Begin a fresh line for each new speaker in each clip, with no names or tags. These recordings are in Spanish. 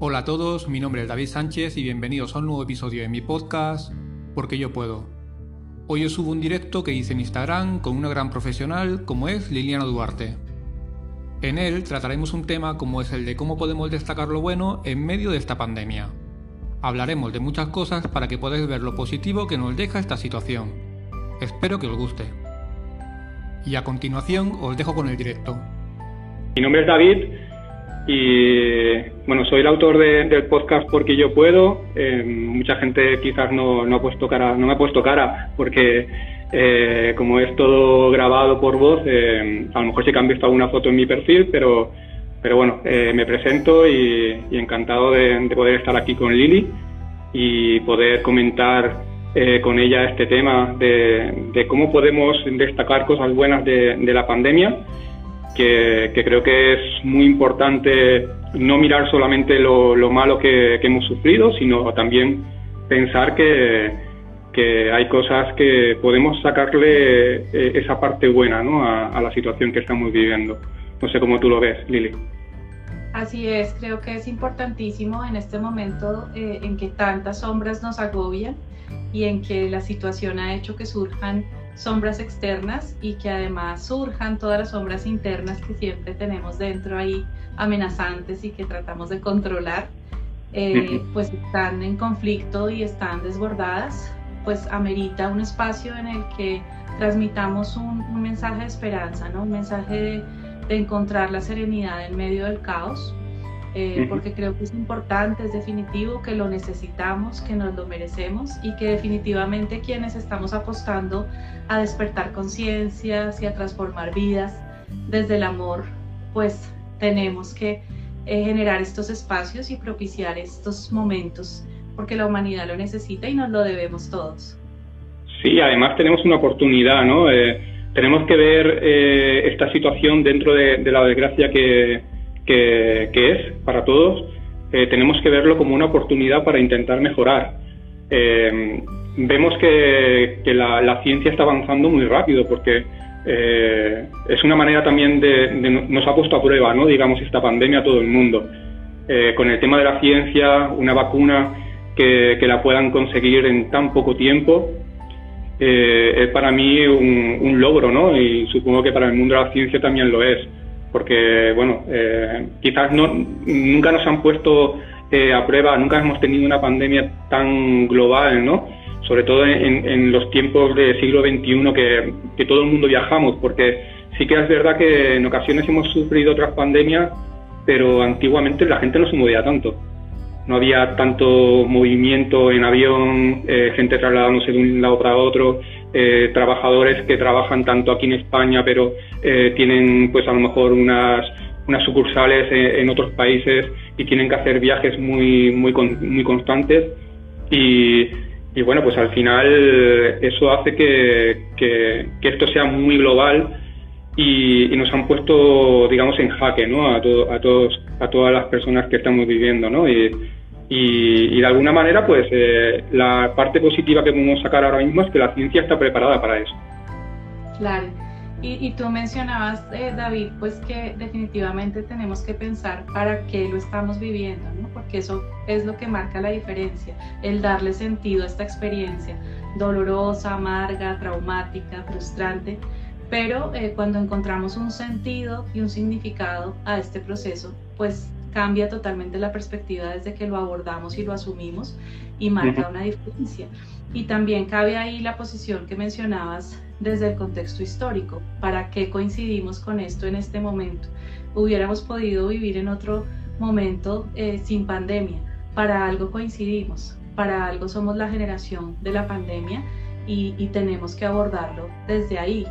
Hola a todos, mi nombre es David Sánchez y bienvenidos a un nuevo episodio de mi podcast Porque yo puedo. Hoy os subo un directo que hice en Instagram con una gran profesional como es Liliana Duarte. En él trataremos un tema como es el de cómo podemos destacar lo bueno en medio de esta pandemia. Hablaremos de muchas cosas para que podáis ver lo positivo que nos deja esta situación. Espero que os guste. Y a continuación os dejo con el directo.
Mi nombre es David y bueno, soy el autor del podcast Porque yo puedo. Eh, mucha gente quizás no, no, ha puesto cara, no me ha puesto cara porque eh, como es todo grabado por voz, eh, a lo mejor sí que han visto alguna foto en mi perfil, pero pero bueno, me presento y, encantado de, poder estar aquí con Lili y poder comentar con ella este tema de, cómo podemos destacar cosas buenas de, la pandemia, que, creo que es muy importante no mirar solamente lo, malo que, hemos sufrido, sino también pensar que, hay cosas que podemos sacarle eh, esa parte buena ¿no? a la situación que estamos viviendo. No sé cómo tú lo ves, Lili.
Así es, creo que es importantísimo en este momento eh, en que tantas sombras nos agobian y en que la situación ha hecho que surjan sombras externas y que además surjan todas las sombras internas que siempre tenemos dentro ahí amenazantes y que tratamos de controlar, eh, pues están en conflicto y están desbordadas, pues amerita un espacio en el que transmitamos un, un mensaje de esperanza, ¿no? un mensaje de de encontrar la serenidad en medio del caos, eh, porque creo que es importante, es definitivo, que lo necesitamos, que nos lo merecemos y que definitivamente quienes estamos apostando a despertar conciencias y a transformar vidas desde el amor, pues tenemos que eh, generar estos espacios y propiciar estos momentos, porque la humanidad lo necesita y nos lo debemos todos.
Sí, además tenemos una oportunidad, ¿no? Eh, tenemos que ver eh, esta situación dentro de, la desgracia que, es para todos, eh, tenemos que verlo como una oportunidad para intentar mejorar. Eh, vemos que, la, ciencia está avanzando muy rápido porque es una manera también de, nos ha puesto a prueba, ¿no? digamos, esta pandemia a todo el mundo. con el tema de la ciencia, una vacuna que la puedan conseguir en tan poco tiempo, eh, es para mí un, logro, ¿no? Y supongo que para el mundo de la ciencia también lo es, porque, bueno, eh, quizás no, nunca nos han puesto eh, a prueba, nunca hemos tenido una pandemia tan global, ¿no? Sobre todo en, los tiempos del siglo XXI que, que todo el mundo viajamos, porque sí que es verdad que en ocasiones hemos sufrido otras pandemias, pero antiguamente la gente no se movía tanto no había tanto movimiento en avión, eh, gente trasladándose de un lado para otro, eh, trabajadores que trabajan tanto aquí en España, pero eh, tienen pues a lo mejor unas, unas sucursales en, otros países y tienen que hacer viajes muy, muy, muy constantes. Y, bueno, pues al final eso hace que, que, esto sea muy global y, nos han puesto, digamos, en jaque ¿no? a, a, todos, a todas las personas que estamos viviendo. ¿no? Y, y, de alguna manera, pues eh, la parte positiva que podemos sacar ahora mismo es que la ciencia está preparada para eso.
Claro. Y, tú mencionabas, eh, David, pues que definitivamente tenemos que pensar para qué lo estamos viviendo, ¿no? porque eso es lo que marca la diferencia, el darle sentido a esta experiencia dolorosa, amarga, traumática, frustrante, pero eh, cuando encontramos un sentido y un significado a este proceso, pues cambia totalmente la perspectiva desde que lo abordamos y lo asumimos y marca una diferencia. Y también cabe ahí la posición que mencionabas desde el contexto histórico. ¿Para qué coincidimos con esto en este momento? Hubiéramos podido vivir en otro momento eh, sin pandemia. Para algo coincidimos, para algo somos la generación de la pandemia y, tenemos que abordarlo desde ahí.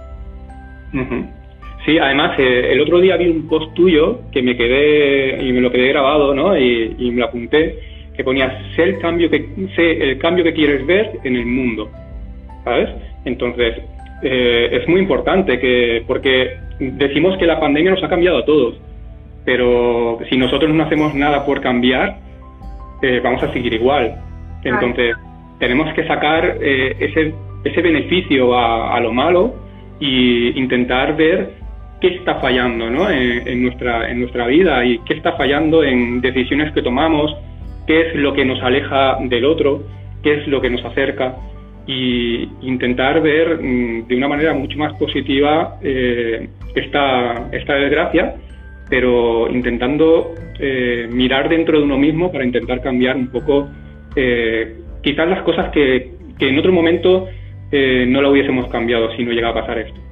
Sí, además, eh, el otro día vi un post tuyo que me quedé y me lo quedé grabado, ¿no? Y, me lo apunté, que ponía, sé el cambio que, sé el cambio que quieres ver en el mundo, ¿sabes? Entonces, eh, es muy importante que, porque decimos que la pandemia nos ha cambiado a todos, pero si nosotros no hacemos nada por cambiar, eh, vamos a seguir igual. Entonces, tenemos que sacar ese, ese beneficio a, a lo malo y intentar ver qué está fallando ¿no? en, nuestra, en nuestra vida y qué está fallando en decisiones que tomamos, qué es lo que nos aleja del otro, qué es lo que nos acerca y intentar ver mm, de una manera mucho más positiva eh, esta, esta desgracia, pero intentando eh, mirar dentro de uno mismo para intentar cambiar un poco eh, quizás las cosas que, que en otro momento no lo hubiésemos cambiado si no llega a pasar esto.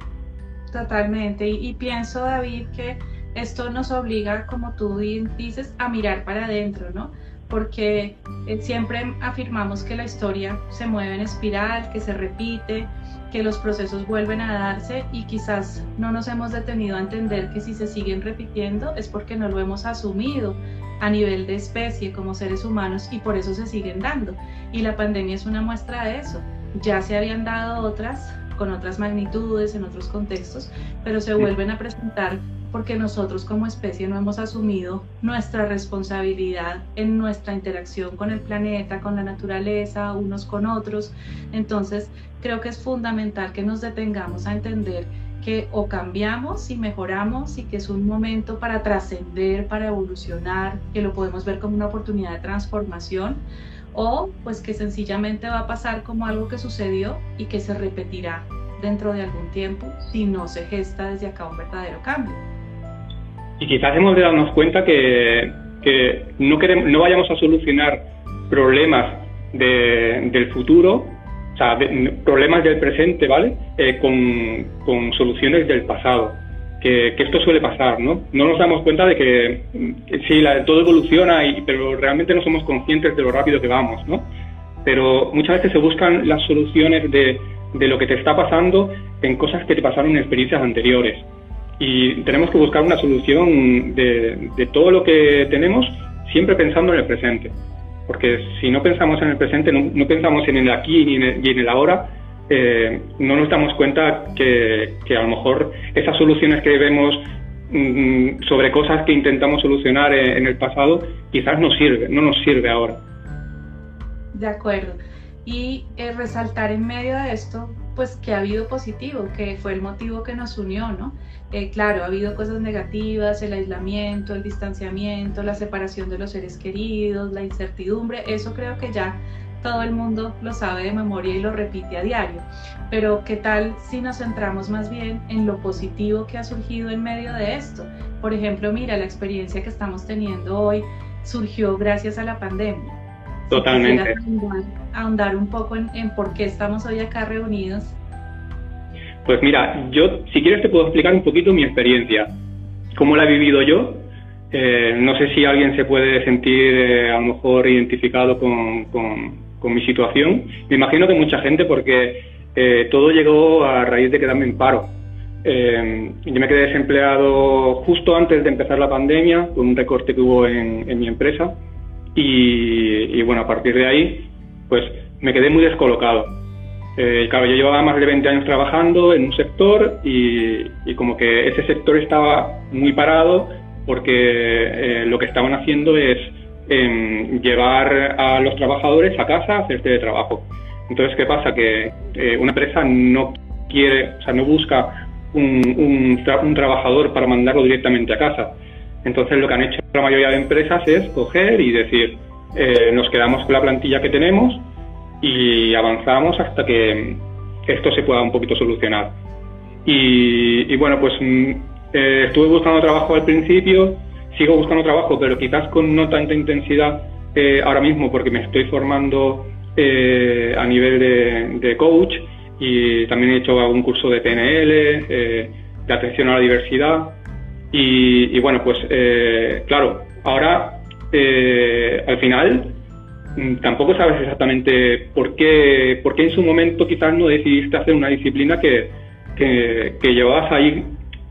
Totalmente, y, pienso David que esto nos obliga, como tú dices, a mirar para adentro, ¿no? porque eh, siempre afirmamos que la historia se mueve en espiral, que se repite, que los procesos vuelven a darse y quizás no nos hemos detenido a entender que si se siguen repitiendo es porque no lo hemos asumido a nivel de especie como seres humanos y por eso se siguen dando. Y la pandemia es una muestra de eso. Ya se habían dado otras con otras magnitudes, en otros contextos, pero se vuelven a presentar porque nosotros como especie no hemos asumido nuestra responsabilidad en nuestra interacción con el planeta, con la naturaleza, unos con otros. Entonces, creo que es fundamental que nos detengamos a entender que o cambiamos y mejoramos y que es un momento para trascender, para evolucionar, que lo podemos ver como una oportunidad de transformación, o pues que sencillamente va a pasar como algo que sucedió y que se repetirá dentro de algún tiempo si no se gesta desde acá un verdadero cambio.
Y quizás hemos de darnos cuenta que, no, queremos, no vayamos a solucionar problemas del futuro, o sea, problemas del presente, ¿vale? Eh, con, soluciones del pasado. Que, esto suele pasar, ¿no? No nos damos cuenta de que, sí, todo evoluciona, y, pero realmente no somos conscientes de lo rápido que vamos, ¿no? Pero muchas veces se buscan las soluciones de, de lo que te está pasando en cosas que te pasaron en experiencias anteriores y tenemos que buscar una solución de, todo lo que tenemos siempre pensando en el presente. Porque si no pensamos en el presente, no, pensamos en el aquí y en el, ahora, eh, no nos damos cuenta que, a lo mejor esas soluciones que vemos mm, sobre cosas que intentamos solucionar en, el pasado quizás no sirve, no nos sirve ahora.
De acuerdo. Y eh, resaltar en medio de esto, pues que ha habido positivo, que fue el motivo que nos unió, ¿no? Eh, claro, ha habido cosas negativas, el aislamiento, el distanciamiento, la separación de los seres queridos, la incertidumbre, eso creo que ya todo el mundo lo sabe de memoria y lo repite a diario. Pero ¿qué tal si nos centramos más bien en lo positivo que ha surgido en medio de esto? Por ejemplo, mira, la experiencia que estamos teniendo hoy surgió gracias a la pandemia.
Totalmente.
ahondar, un poco en, en por qué estamos hoy acá reunidos
pues mira, yo si quieres te puedo explicar un poquito mi experiencia, cómo la he vivido yo. Eh, no sé si alguien se puede sentir eh, a lo mejor identificado con, con, mi situación. Me imagino que mucha gente porque eh, todo llegó a raíz de quedarme en paro. yo me quedé desempleado justo antes de empezar la pandemia, con un recorte que hubo en, mi empresa. Y, y bueno, a partir de ahí, pues me quedé muy descolocado eh, claro, yo llevaba más de 20 años trabajando en un sector y, como que ese sector estaba muy parado porque eh, lo que estaban haciendo es em, llevar a los trabajadores a casa a hacer trabajo. Entonces, ¿qué pasa? Que eh, una empresa no quiere, o sea, no busca un, un trabajador para mandarlo directamente a casa. Entonces, lo que han hecho la mayoría de empresas es coger y decir, nos quedamos con la plantilla que tenemos y avanzamos hasta que esto se pueda un poquito solucionar. Y, bueno, pues mm, eh, estuve buscando trabajo al principio, sigo buscando trabajo, pero quizás con no tanta intensidad eh, ahora mismo porque me estoy formando eh, a nivel de, coach y también he hecho algún curso de PNL, de atención a la diversidad. Y, bueno, pues claro, ahora al final Mm, tampoco sabes exactamente por qué, por qué en su momento quizás no decidiste hacer una disciplina que, llevabas ahí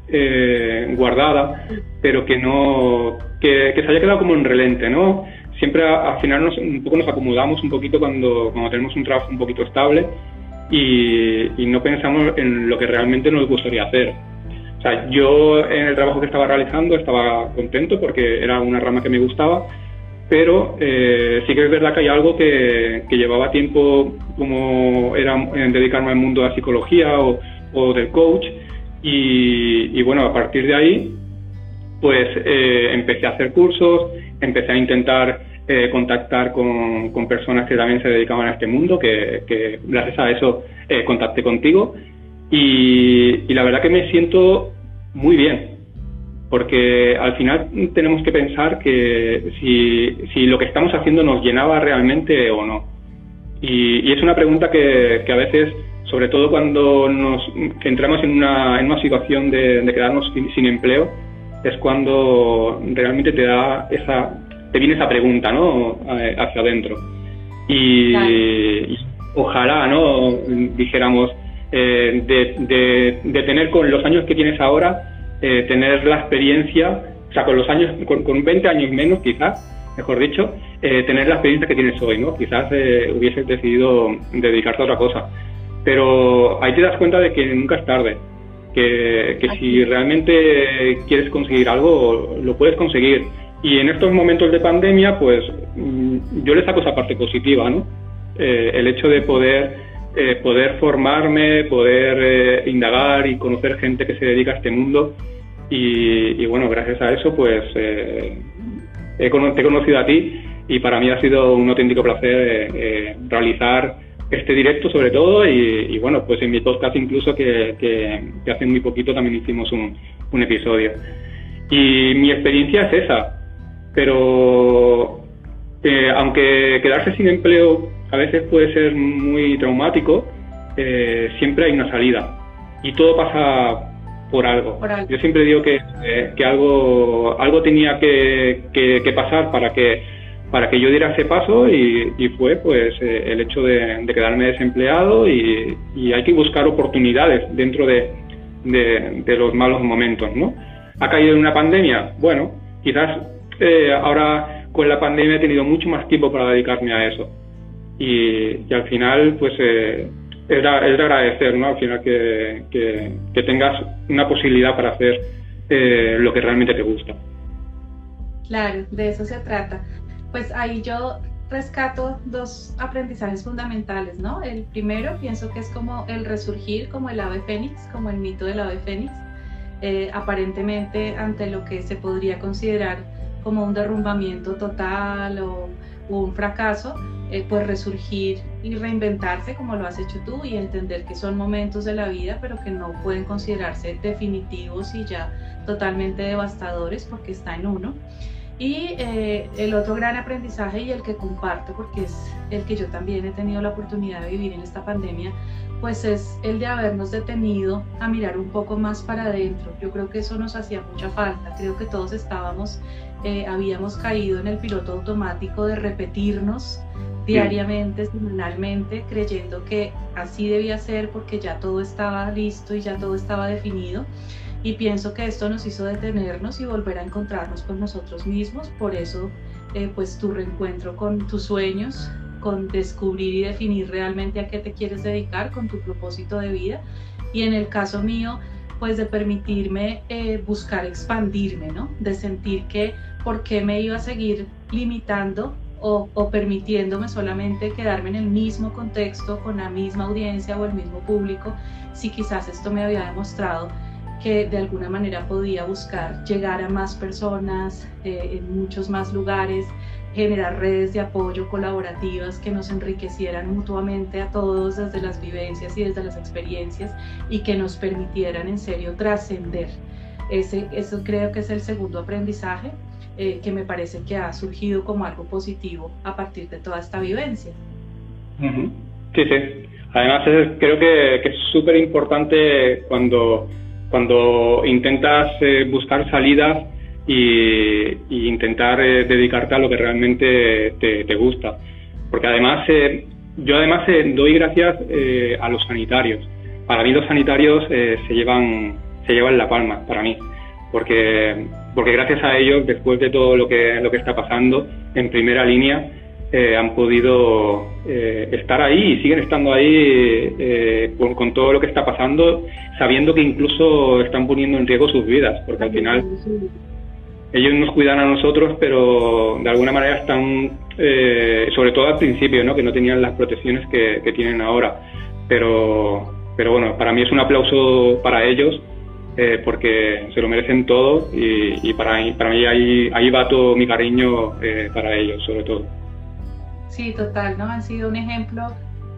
eh, guardada, pero que no que, se haya quedado como en relente, ¿no? Siempre al final nos, un poco nos acomodamos un poquito cuando, cuando tenemos un trabajo un poquito estable y, y no pensamos en lo que realmente nos gustaría hacer. O sea, yo en el trabajo que estaba realizando estaba contento porque era una rama que me gustaba, pero eh, sí que es verdad que hay algo que, llevaba tiempo como era en dedicarme al mundo de la psicología o, del coach Y, bueno, a partir de ahí, pues eh, empecé a hacer cursos, empecé a intentar eh, contactar con, personas que también se dedicaban a este mundo, que, gracias a eso eh, contacté contigo. Y, la verdad que me siento muy bien, porque al final tenemos que pensar que si, lo que estamos haciendo nos llenaba realmente o no. Y, es una pregunta que, a veces, sobre todo cuando nos entramos en una, en una situación de, quedarnos sin, empleo, es cuando realmente te da esa, te viene esa pregunta, ¿no? Eh, hacia adentro. Y, ojalá, ¿no? Dijéramos, eh, de, tener con los años que tienes ahora, eh, tener la experiencia, o sea, con los años, con, con 20 años menos quizás, mejor dicho, tener la experiencia que tienes hoy, ¿no? Quizás hubieses decidido dedicarte a otra cosa. Pero ahí te das cuenta de que nunca es tarde, que, que si realmente quieres conseguir algo, lo puedes conseguir y en estos momentos de pandemia, pues mm, yo le saco esa parte positiva, ¿no? Eh, el hecho de poder, eh, poder formarme, poder eh, indagar y conocer gente que se dedica a este mundo. Y, bueno, gracias a eso, pues he te he conocido a ti y para mí ha sido un auténtico placer realizar este directo sobre todo y, bueno, pues en mi podcast incluso que, que, hace muy poquito también hicimos un, un episodio. Y mi experiencia es esa, pero eh, aunque quedarse sin empleo a veces puede ser muy traumático, eh, siempre hay una salida y todo pasa por algo. Yo siempre digo que, eh, que algo, algo tenía que, que, pasar para que, para que yo diera ese paso y, y fue pues el hecho de, quedarme desempleado y, y, hay que buscar oportunidades dentro de, de, de los malos momentos, ¿no? ¿Ha caído en una pandemia? Bueno, quizás eh, ahora con la pandemia he tenido mucho más tiempo para dedicarme a eso. Y, al final, pues eh, es, de, agradecer, ¿no? Al final que, que, tengas una posibilidad para hacer eh, lo que realmente te gusta.
Claro, de eso se trata. Pues ahí yo rescato dos aprendizajes fundamentales, ¿no? El primero pienso que es como el resurgir, como el ave fénix, como el mito del ave fénix, eh, aparentemente ante lo que se podría considerar como un derrumbamiento total o, un fracaso, eh, pues resurgir y reinventarse como lo has hecho tú y entender que son momentos de la vida, pero que no pueden considerarse definitivos y ya totalmente devastadores porque está en uno. Y eh, el otro gran aprendizaje y el que comparto, porque es el que yo también he tenido la oportunidad de vivir en esta pandemia, pues es el de habernos detenido a mirar un poco más para adentro. Yo creo que eso nos hacía mucha falta. Creo que todos estábamos eh, habíamos caído en el piloto automático de repetirnos diariamente, semanalmente, creyendo que así debía ser porque ya todo estaba listo y ya todo estaba definido. Y pienso que esto nos hizo detenernos y volver a encontrarnos con nosotros mismos. Por eso, eh, pues tu reencuentro con tus sueños, con descubrir y definir realmente a qué te quieres dedicar, con tu propósito de vida. Y en el caso mío, pues de permitirme eh, buscar expandirme, ¿no? De sentir que por qué me iba a seguir limitando o, permitiéndome solamente quedarme en el mismo contexto, con la misma audiencia o el mismo público, si quizás esto me había demostrado que de alguna manera podía buscar llegar a más personas eh, en muchos más lugares, generar redes de apoyo colaborativas que nos enriquecieran mutuamente a todos desde las vivencias y desde las experiencias y que nos permitieran en serio trascender. Ese, eso creo que es el segundo aprendizaje eh, que me parece que ha surgido como algo positivo a partir de toda esta vivencia.
Sí, sí. Además, creo que, es súper importante cuando, cuando intentas eh, buscar salidas y, intentar eh, dedicarte a lo que realmente te, gusta. Porque además, yo además doy gracias a los sanitarios. Para mí los sanitarios se, llevan, se llevan la palma, para mí. Porque porque gracias a ellos, después de todo lo que, lo que está pasando en primera línea, eh, han podido eh, estar ahí y siguen estando ahí eh, con, todo lo que está pasando, sabiendo que incluso están poniendo en riesgo sus vidas, porque al final ellos nos cuidan a nosotros, pero de alguna manera están, sobre todo al principio, ¿no? que no tenían las protecciones que, tienen ahora. Pero, pero bueno, para mí es un aplauso para ellos porque se lo merecen todo y, para, mí, para mí ahí, ahí va todo mi cariño para ellos, sobre todo.
Sí, total, ¿no? Han sido un ejemplo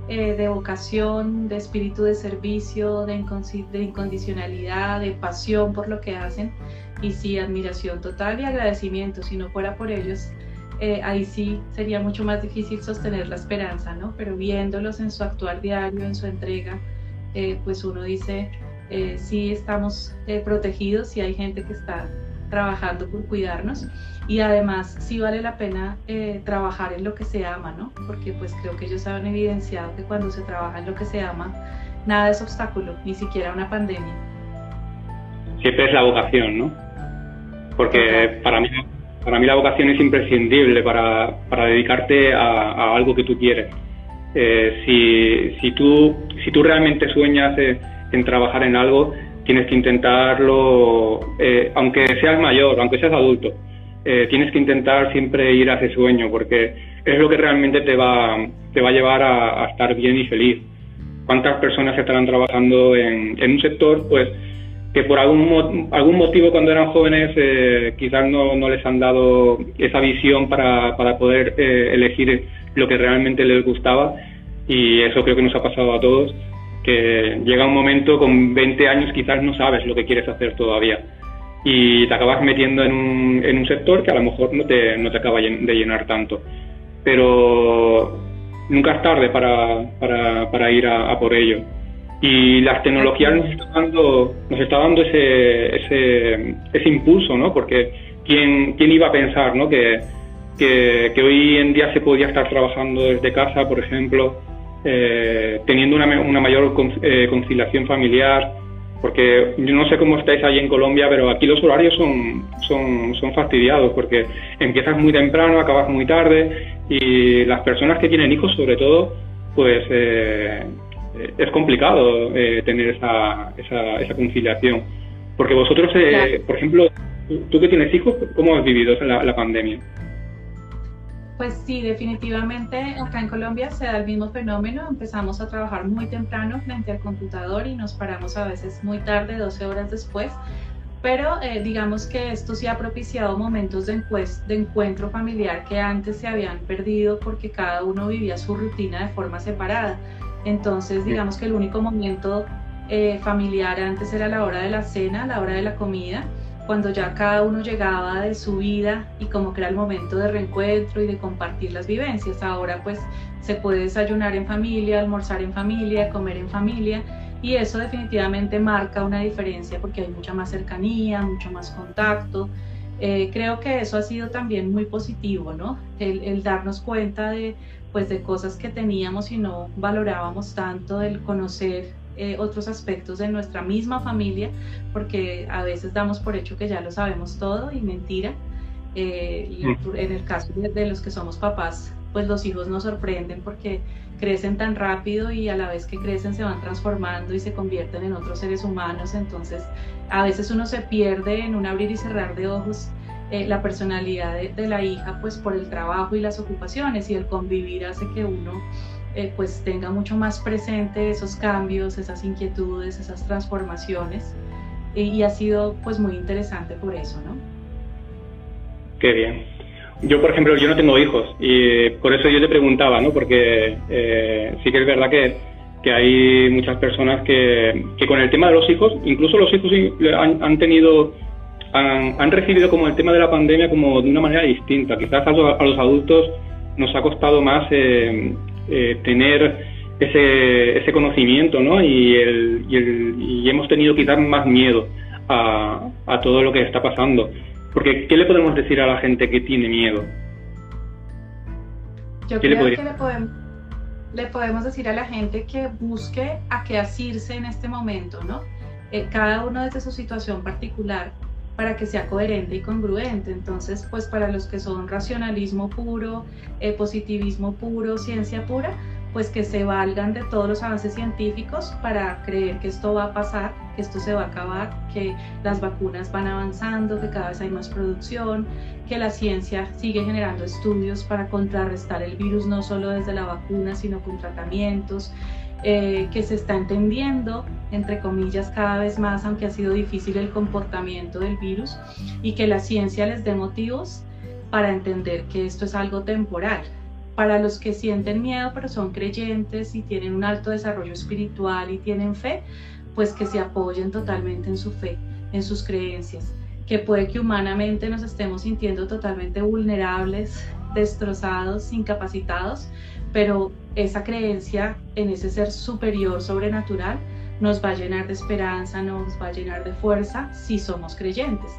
eh, de vocación, de espíritu de servicio, de, incondicionalidad, de pasión por lo que hacen y sí, admiración total y agradecimiento. Si no fuera por ellos, ahí sí sería mucho más difícil sostener la esperanza, ¿no? Pero viéndolos en su actuar diario, en su entrega, pues uno dice, eh, sí estamos eh, protegidos, sí hay gente que está trabajando por cuidarnos y además sí vale la pena eh, trabajar en lo que se ama, ¿no? Porque pues creo que ellos han evidenciado que cuando se trabaja en lo que se ama, nada es obstáculo, ni siquiera una pandemia.
Siempre es la vocación, ¿no? Porque para mí, para mí la vocación es imprescindible para, para dedicarte a, algo que tú quieres. si, si, tú, si tú realmente sueñas en trabajar en algo, tienes que intentarlo, eh, aunque seas mayor, aunque seas adulto, eh, tienes que intentar siempre ir a ese sueño, porque es lo que realmente te va, te va a llevar a, estar bien y feliz. ¿Cuántas personas estarán trabajando en, un sector, pues, que por algún, algún motivo cuando eran jóvenes eh, quizás no, les han dado esa visión para, para poder elegir lo que realmente les gustaba? Y eso creo que nos ha pasado a todos que llega un momento con 20 años quizás no sabes lo que quieres hacer todavía y te acabas metiendo en un, en un sector que a lo mejor no te, no te acaba de llenar tanto. Pero nunca es tarde para, para, para ir a, por ello. Y las tecnologías nos está dando, nos está dando ese, ese, impulso, ¿no? Porque ¿quién, quién iba a pensar, ¿no? Que, que hoy en día se podía estar trabajando desde casa, por ejemplo, eh, teniendo una, una mayor eh, conciliación familiar, porque yo no sé cómo estáis ahí en Colombia, pero aquí los horarios son, son, son fastidiados, porque empiezas muy temprano, acabas muy tarde, y las personas que tienen hijos, sobre todo, pues eh, es complicado tener esa, esa, esa, conciliación. Porque vosotros, por ejemplo, tú que tienes hijos, ¿cómo has vivido la, la pandemia?
Pues sí, definitivamente acá en Colombia se da el mismo fenómeno. Empezamos a trabajar muy temprano frente al computador y nos paramos a veces muy tarde, 12 horas después. Pero eh, digamos que esto sí ha propiciado momentos de, de encuentro familiar que antes se habían perdido porque cada uno vivía su rutina de forma separada. Entonces, digamos que el único momento eh, familiar antes era la hora de la cena, la hora de la comida cuando ya cada uno llegaba de su vida y como que era el momento de reencuentro y de compartir las vivencias. Ahora pues se puede desayunar en familia, almorzar en familia, comer en familia y eso definitivamente marca una diferencia porque hay mucha más cercanía, mucho más contacto. Eh, creo que eso ha sido también muy positivo, ¿no? El, darnos cuenta de, pues, de cosas que teníamos y no valorábamos tanto, el conocer eh, otros aspectos de nuestra misma familia, porque a veces damos por hecho que ya lo sabemos todo y mentira. Eh, y mm. en el caso de, los que somos papás, pues los hijos nos sorprenden porque crecen tan rápido y a la vez que crecen se van transformando y se convierten en otros seres humanos. Entonces, a veces uno se pierde en un abrir y cerrar de ojos eh, la personalidad de, de, la hija, pues por el trabajo y las ocupaciones y el convivir hace que uno eh, pues tenga mucho más presente esos cambios, esas inquietudes, esas transformaciones y ha sido pues muy interesante por eso, ¿no?
Qué bien. Yo, por ejemplo, yo no tengo hijos y por eso yo te preguntaba, ¿no? Porque eh, sí que es verdad que, que hay muchas personas que, que, con el tema de los hijos, incluso los hijos han, han tenido, han, han, recibido como el tema de la pandemia como de una manera distinta. Quizás a los, adultos nos ha costado más eh, eh, tener ese, ese conocimiento, ¿no? Y, el, y, el, y hemos tenido quizás más miedo a, a todo lo que está pasando. Porque, ¿qué le podemos decir a la gente que tiene miedo?
Yo creo que le podemos, le podemos decir a la gente que busque a qué asirse en este momento, ¿no? Eh, cada uno desde su situación particular para que sea coherente y congruente. Entonces, pues para los que son racionalismo puro, eh, positivismo puro, ciencia pura, pues que se valgan de todos los avances científicos para creer que esto va a pasar, que esto se va a acabar, que las vacunas van avanzando, que cada vez hay más producción, que la ciencia sigue generando estudios para contrarrestar el virus no solo desde la vacuna, sino con tratamientos eh, que se está entendiendo, entre comillas, cada vez más, aunque ha sido difícil el comportamiento del virus, y que la ciencia les dé motivos para entender que esto es algo temporal. Para los que sienten miedo pero son creyentes y tienen un alto desarrollo espiritual y tienen fe, pues que se apoyen totalmente en su fe, en sus creencias, que puede que humanamente nos estemos sintiendo totalmente vulnerables, destrozados, incapacitados, pero esa creencia en ese ser superior sobrenatural nos va a llenar de esperanza, nos va a llenar de fuerza si somos creyentes.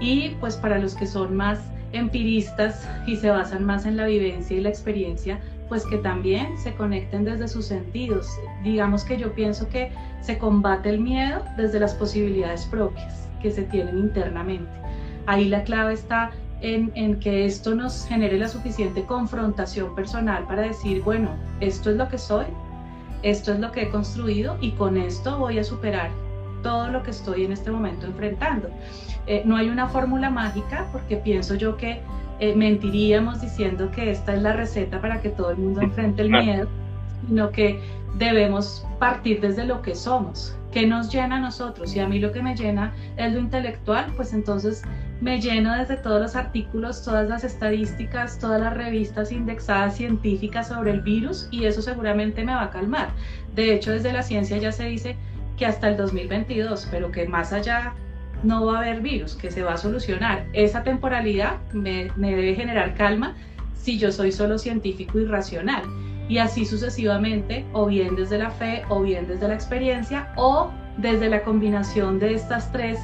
Y pues para los que son más empiristas y se basan más en la vivencia y la experiencia, pues que también se conecten desde sus sentidos. Digamos que yo pienso que se combate el miedo desde las posibilidades propias que se tienen internamente. Ahí la clave está en, en, que esto nos genere la suficiente confrontación personal para decir, bueno, esto es lo que soy, esto es lo que he construido y con esto voy a superar todo lo que estoy en este momento enfrentando. Eh, no hay una fórmula mágica porque pienso yo que eh, mentiríamos diciendo que esta es la receta para que todo el mundo enfrente el miedo, sino que debemos partir desde lo que somos, que nos llena a nosotros. Y a mí lo que me llena es lo intelectual, pues entonces me lleno desde todos los artículos, todas las estadísticas, todas las revistas indexadas científicas sobre el virus y eso seguramente me va a calmar. De hecho, desde la ciencia ya se dice que hasta el 2022, pero que más allá no va a haber virus, que se va a solucionar. Esa temporalidad me, debe generar calma si yo soy solo científico y racional. Y así sucesivamente, o bien desde la fe, o bien desde la experiencia, o desde la combinación de estas tres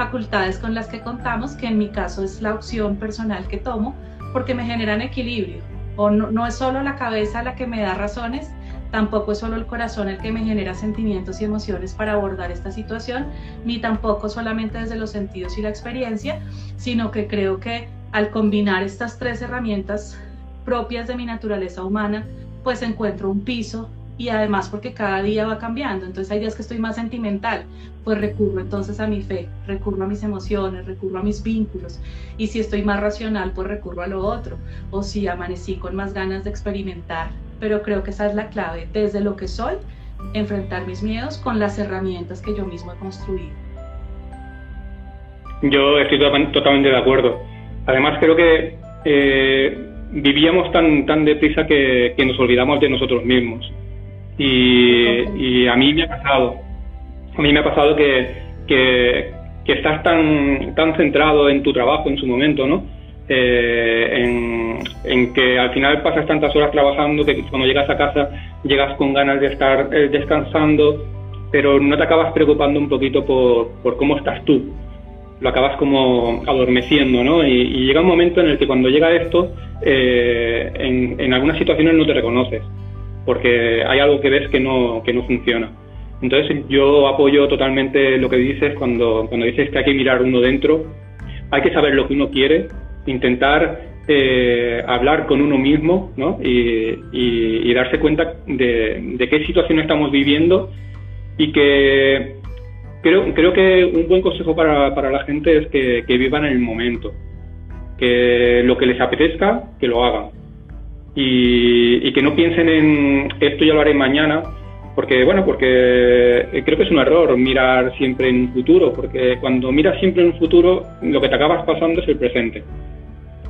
facultades con las que contamos, que en mi caso es la opción personal que tomo, porque me generan equilibrio. O no, no es solo la cabeza la que me da razones, Tampoco es solo el corazón el que me genera sentimientos y emociones para abordar esta situación, ni tampoco solamente desde los sentidos y la experiencia, sino que creo que al combinar estas tres herramientas propias de mi naturaleza humana, pues encuentro un piso y además porque cada día va cambiando, entonces hay días que estoy más sentimental, pues recurro entonces a mi fe, recurro a mis emociones, recurro a mis vínculos, y si estoy más racional, pues recurro a lo otro, o si amanecí con más ganas de experimentar, pero creo que esa es la clave, desde lo que soy, enfrentar mis miedos con las herramientas que yo mismo he construido.
Yo estoy totalmente de acuerdo. Además creo que eh, vivíamos tan, tan deprisa que, nos olvidamos de nosotros mismos. Y, a mí me ha pasado, a mí me ha pasado que, estás tan, centrado en tu trabajo en su momento, ¿no? Eh, en, que al final pasas tantas horas trabajando que cuando llegas a casa llegas con ganas de estar eh, descansando, pero no te acabas preocupando un poquito por, cómo estás tú. Lo acabas como adormeciendo, ¿no? Y, llega un momento en el que cuando llega esto, eh, en, algunas situaciones no te reconoces, porque hay algo que ves que no, que no funciona. Entonces yo apoyo totalmente lo que dices cuando, cuando dices que hay que mirar uno dentro, hay que saber lo que uno quiere intentar eh, hablar con uno mismo ¿no? y, darse cuenta de, qué situación estamos viviendo y que creo, creo que un buen consejo para, para la gente es que, que, vivan en el momento, que lo que les apetezca, que lo hagan y, que no piensen en esto ya lo haré mañana porque bueno porque creo que es un error mirar siempre en un futuro porque cuando miras siempre en un futuro lo que te acabas pasando es el presente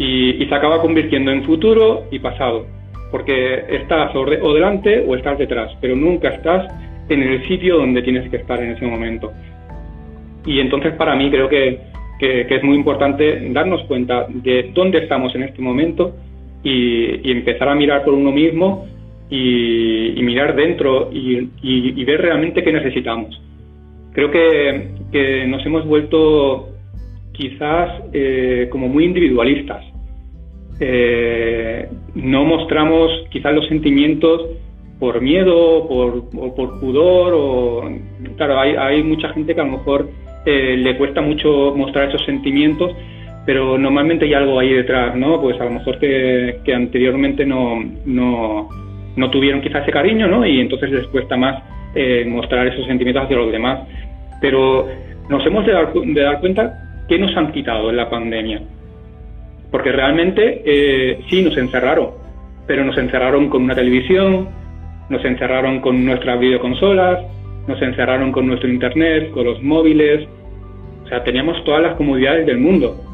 y, se acaba convirtiendo en futuro y pasado, porque estás o, delante o estás detrás, pero nunca estás en el sitio donde tienes que estar en ese momento. Y entonces para mí creo que, es muy importante darnos cuenta de dónde estamos en este momento y, empezar a mirar por uno mismo y, mirar dentro y, ver realmente qué necesitamos. Creo que, nos hemos vuelto quizás eh, como muy individualistas eh, no mostramos quizás los sentimientos por miedo, por, o por pudor, o claro, hay, hay, mucha gente que a lo mejor eh, le cuesta mucho mostrar esos sentimientos, pero normalmente hay algo ahí detrás, ¿no? Pues a lo mejor que, anteriormente no, no, no, tuvieron quizás ese cariño, ¿no? Y entonces les cuesta más eh, mostrar esos sentimientos hacia los demás. Pero nos hemos de dar, de dar cuenta que nos han quitado en la pandemia porque realmente eh, sí nos encerraron, pero nos encerraron con una televisión, nos encerraron con nuestras videoconsolas, nos encerraron con nuestro internet, con los móviles, o sea, teníamos todas las comodidades del mundo.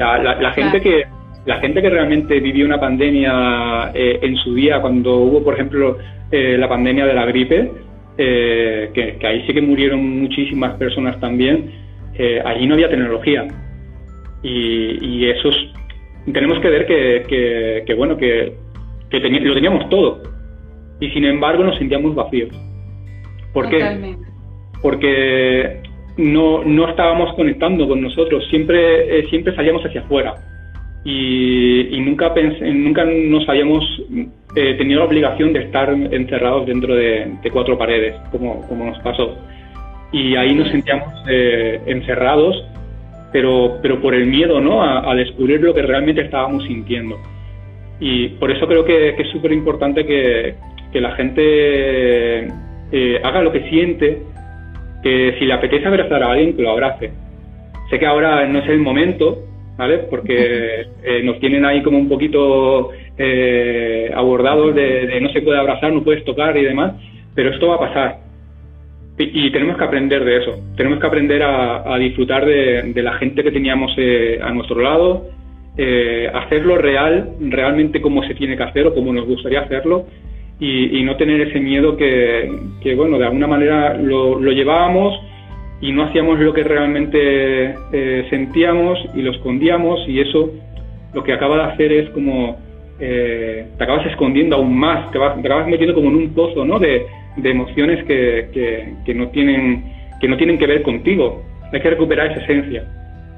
Sea, la, gente que la gente que realmente vivió una pandemia eh, en su día, cuando hubo, por ejemplo, eh, la pandemia de la gripe, eh, que, ahí sí que murieron muchísimas personas también, allí no había tecnología. Y, y eso tenemos que ver que, que, bueno, que, lo teníamos todo. Y sin embargo nos sentíamos vacíos. ¿Por qué? Porque no, no estábamos conectando con nosotros, siempre, eh, siempre salíamos hacia afuera y, nunca, nunca nos habíamos eh, tenido la obligación de estar encerrados dentro de, cuatro paredes, como, como, nos pasó. Y ahí nos sentíamos eh, encerrados, pero, pero por el miedo ¿no? A, descubrir lo que realmente estábamos sintiendo. Y por eso creo que, que es súper importante que, que la gente eh, haga lo que siente, que si le apetece abrazar a alguien, que lo abrace. Sé que ahora no es el momento, ¿vale? Porque eh, nos tienen ahí como un poquito eh, abordados de, no se puede abrazar, no puedes tocar y demás, pero esto va a pasar. Y, tenemos que aprender de eso. Tenemos que aprender a, disfrutar de, la gente que teníamos a nuestro lado, hacerlo real, realmente como se tiene que hacer o como nos gustaría hacerlo y, no tener ese miedo que, que, bueno, de alguna manera lo, lo, llevábamos y no hacíamos lo que realmente eh, sentíamos y lo escondíamos y eso lo que acaba de hacer es como eh, te acabas escondiendo aún más, te, vas, te, acabas metiendo como en un pozo ¿no? de, de emociones que, que, que, no tienen, que no tienen que ver contigo. Hay que recuperar esa esencia.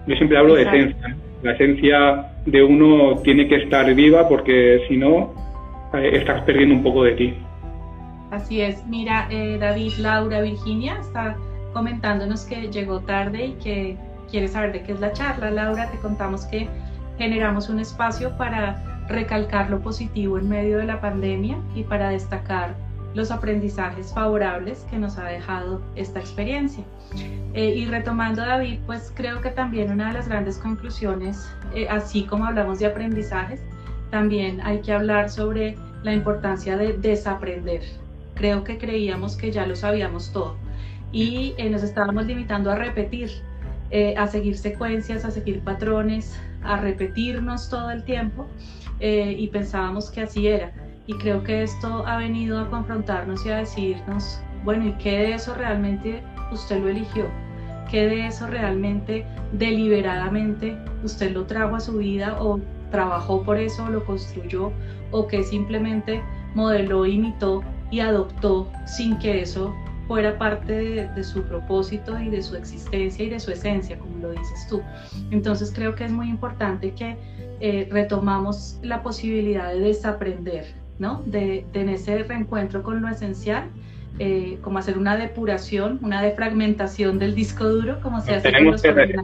Yo siempre hablo de esencia. La esencia de uno tiene que estar viva porque si no, estás perdiendo un poco de ti.
Así es. Mira, eh, David, Laura, Virginia está comentándonos que llegó tarde y que quiere saber de qué es la charla. Laura, te contamos que generamos un espacio para recalcar lo positivo en medio de la pandemia y para destacar los aprendizajes favorables que nos ha dejado esta experiencia. Eh, y retomando David, pues creo que también una de las grandes conclusiones, así como hablamos de aprendizajes, también hay que hablar sobre la importancia de desaprender. Creo que creíamos que ya lo sabíamos todo y eh, nos estábamos limitando a repetir, eh, a seguir secuencias, a seguir patrones, a repetirnos todo el tiempo eh, y pensábamos que así era. Y creo que esto ha venido a confrontarnos y a decirnos, bueno, ¿y qué de eso realmente usted lo eligió? ¿Qué de eso realmente deliberadamente usted lo trajo a su vida o trabajó por eso, lo construyó o que simplemente modeló, imitó y adoptó sin que eso fuera parte de, su propósito y de su existencia y de su esencia, como lo dices tú. Entonces creo que es muy importante que eh, retomamos la posibilidad de desaprender, ¿no? De, en ese reencuentro con lo esencial, eh, como hacer una depuración, una defragmentación del disco duro, como se hace con los
que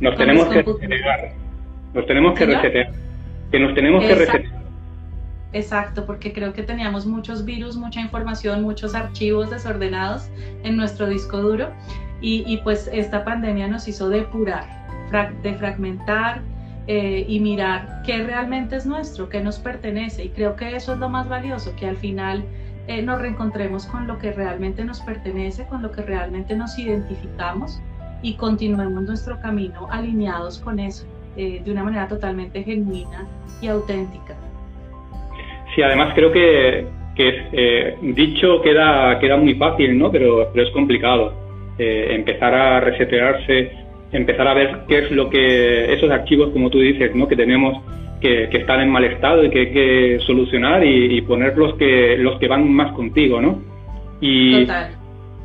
Nos tenemos que nos tenemos que resetear. Que nos tenemos que resetear.
Exacto, porque creo que teníamos muchos virus, mucha información, muchos archivos desordenados en nuestro disco duro y, pues esta pandemia nos hizo depurar, defragmentar eh, y mirar qué realmente es nuestro, qué nos pertenece y creo que eso es lo más valioso, que al final eh, nos reencontremos con lo que realmente nos pertenece, con lo que realmente nos identificamos y continuemos nuestro camino alineados con eso. Eh, de una manera totalmente genuina y auténtica.
Sí, además creo que, que eh, dicho queda, queda muy fácil, ¿no? Pero, pero es complicado. Eh, empezar a resetearse, empezar a ver qué es lo que esos archivos, como tú dices, ¿no? Que tenemos que, que están en mal estado y que hay que solucionar y, poner los que, los que van más contigo, ¿no? Y, Total.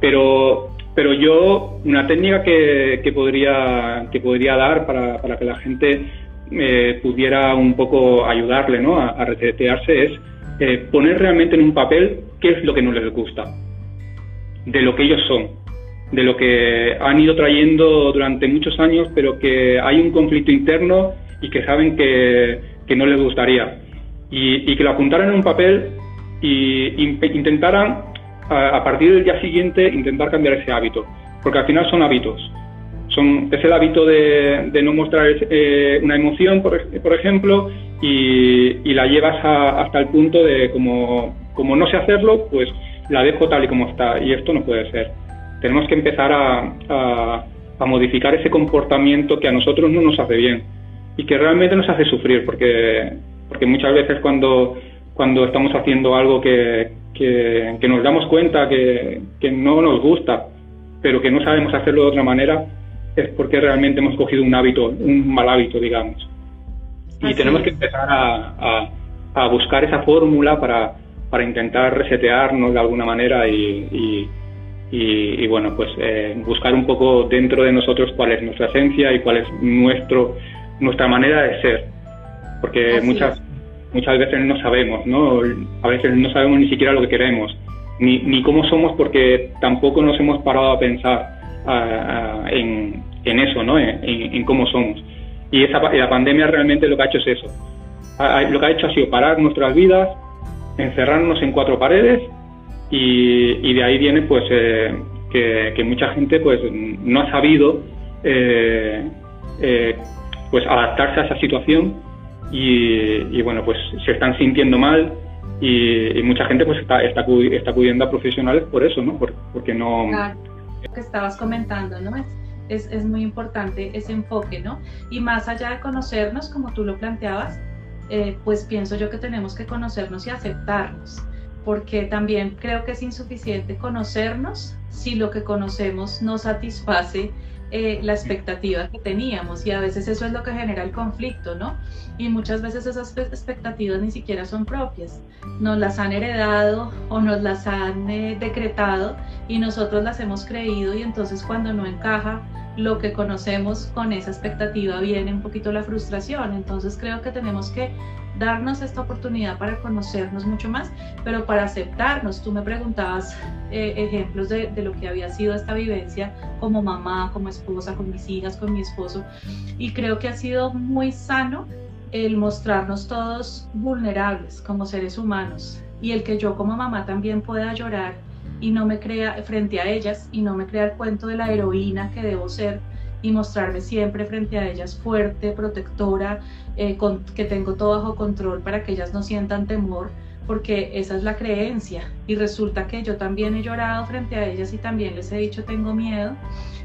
Pero pero yo, una técnica que, que podría, que podría dar para, para que la gente eh, pudiera un poco ayudarle ¿no? a, a resetearse es eh, poner realmente en un papel qué es lo que no les gusta, de lo que ellos son, de lo que han ido trayendo durante muchos años, pero que hay un conflicto interno y que saben que, que no les gustaría. Y, y, que lo apuntaran en un papel y intentaran a, partir del día siguiente intentar cambiar ese hábito, porque al final son hábitos, son, es el hábito de, no mostrar eh, una emoción, por, por ejemplo, y, la llevas hasta el punto de como, como no sé hacerlo, pues la dejo tal y como está. Y esto no puede ser. Tenemos que empezar a, a, modificar ese comportamiento que a nosotros no nos hace bien y que realmente nos hace sufrir, porque, porque muchas veces cuando, cuando estamos haciendo algo que, que, que nos damos cuenta que, que no nos gusta, pero que no sabemos hacerlo de otra manera, es porque realmente hemos cogido un hábito, un mal hábito, digamos. Y tenemos que empezar a, a, buscar esa fórmula para, para, intentar resetearnos de alguna manera y, y, bueno, pues eh, buscar un poco dentro de nosotros cuál es nuestra esencia y cuál es nuestro, nuestra manera de ser. Porque muchas, muchas veces no sabemos, ¿no? A veces no sabemos ni siquiera lo que queremos, ni, ni cómo somos porque tampoco nos hemos parado a pensar en, en, eso, ¿no? En, cómo somos. Y esa, la pandemia realmente lo que ha hecho es eso. lo que ha hecho ha sido parar nuestras vidas, encerrarnos en cuatro paredes y, de ahí viene pues eh, que, mucha gente pues no ha sabido eh, eh, pues adaptarse a esa situación y, bueno pues se están sintiendo mal y, mucha gente pues está, está, está acudiendo a profesionales por eso, ¿no? porque no
que estabas comentando, ¿no? Es, es, muy importante ese enfoque, ¿no? Y más allá de conocernos, como tú lo planteabas, eh, pues pienso yo que tenemos que conocernos y aceptarnos, porque también creo que es insuficiente conocernos si lo que conocemos no satisface eh, la expectativa que teníamos y a veces eso es lo que genera el conflicto, ¿no? Y muchas veces esas expectativas ni siquiera son propias, nos las han heredado o nos las han eh, decretado y nosotros las hemos creído y entonces cuando no encaja lo que conocemos con esa expectativa viene un poquito la frustración, entonces creo que tenemos que darnos esta oportunidad para conocernos mucho más, pero para aceptarnos. Tú me preguntabas eh, ejemplos de, de, lo que había sido esta vivencia como mamá, como esposa, con mis hijas, con mi esposo, y creo que ha sido muy sano el mostrarnos todos vulnerables como seres humanos. Y el que yo como mamá también pueda llorar y no me crea frente a ellas y no me crea el cuento de la heroína que debo ser y mostrarme siempre frente a ellas fuerte, protectora, eh, con, que tengo todo bajo control para que ellas no sientan temor, porque esa es la creencia. Y resulta que yo también he llorado frente a ellas y también les he dicho tengo miedo,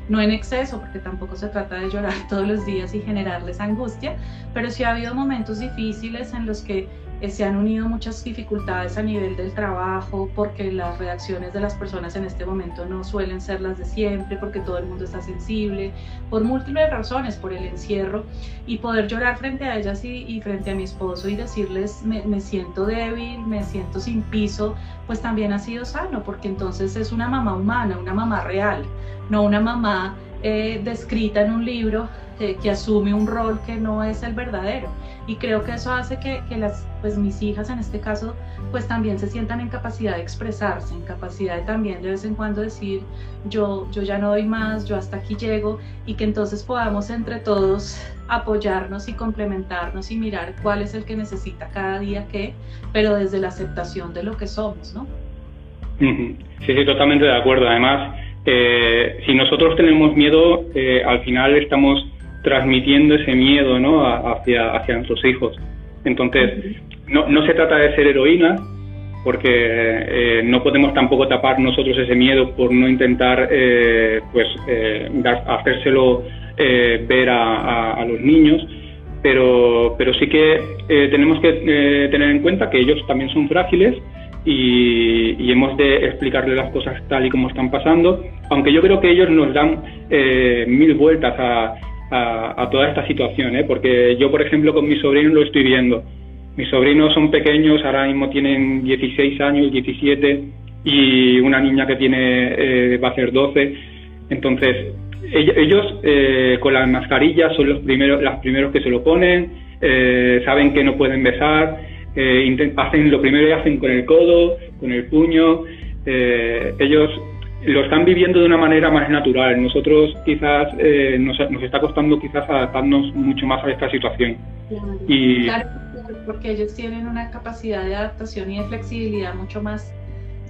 no en exceso, porque tampoco se trata de llorar todos los días y generarles angustia, pero sí ha habido momentos difíciles en los que eh, se han unido muchas dificultades a nivel del trabajo, porque las reacciones de las personas en este momento no suelen ser las de siempre, porque todo el mundo está sensible, por múltiples razones, por el encierro, y poder llorar frente a ellas y, frente a mi esposo y decirles me siento débil, me siento sin piso, pues también ha sido sano, porque entonces es una mamá humana, una mamá real, no una mamá eh, descrita en un libro eh, que asume un rol que no es el verdadero. Y creo que eso hace que, que, las, pues mis hijas en este caso, pues también se sientan en capacidad de expresarse, en capacidad de también de vez en cuando decir, yo, yo ya no doy más, yo hasta aquí llego, y que entonces podamos entre todos apoyarnos y complementarnos y mirar cuál es el que necesita cada día qué, pero desde la aceptación de lo que somos, ¿no?
Sí, sí, totalmente de acuerdo. Además, eh, si nosotros tenemos miedo, eh, al final estamos transmitiendo ese miedo ¿no? hacia, hacia nuestros hijos. Entonces, no, no se trata de ser heroína, porque eh, no podemos tampoco tapar nosotros ese miedo por no intentar pues hacérselo ver a, los niños, pero, pero sí que tenemos que tener en cuenta que ellos también son frágiles y, hemos de explicarle las cosas tal y como están pasando, aunque yo creo que ellos nos dan eh, mil vueltas a, toda esta situación, ¿eh? porque yo, por ejemplo, con mis sobrinos lo estoy viendo. Mis sobrinos son pequeños, ahora mismo tienen 16 años, 17, y una niña que tiene eh, va a ser 12. Entonces, ellos con las mascarillas son los primeros, los primeros que se lo ponen, saben que no pueden besar, eh, hacen lo primero que hacen con el codo, con el puño. Eh, ellos lo están viviendo de una manera más natural. Nosotros quizás eh, nos, está costando quizás adaptarnos mucho más a esta situación.
y... Claro, porque ellos tienen una capacidad de adaptación y de flexibilidad mucho más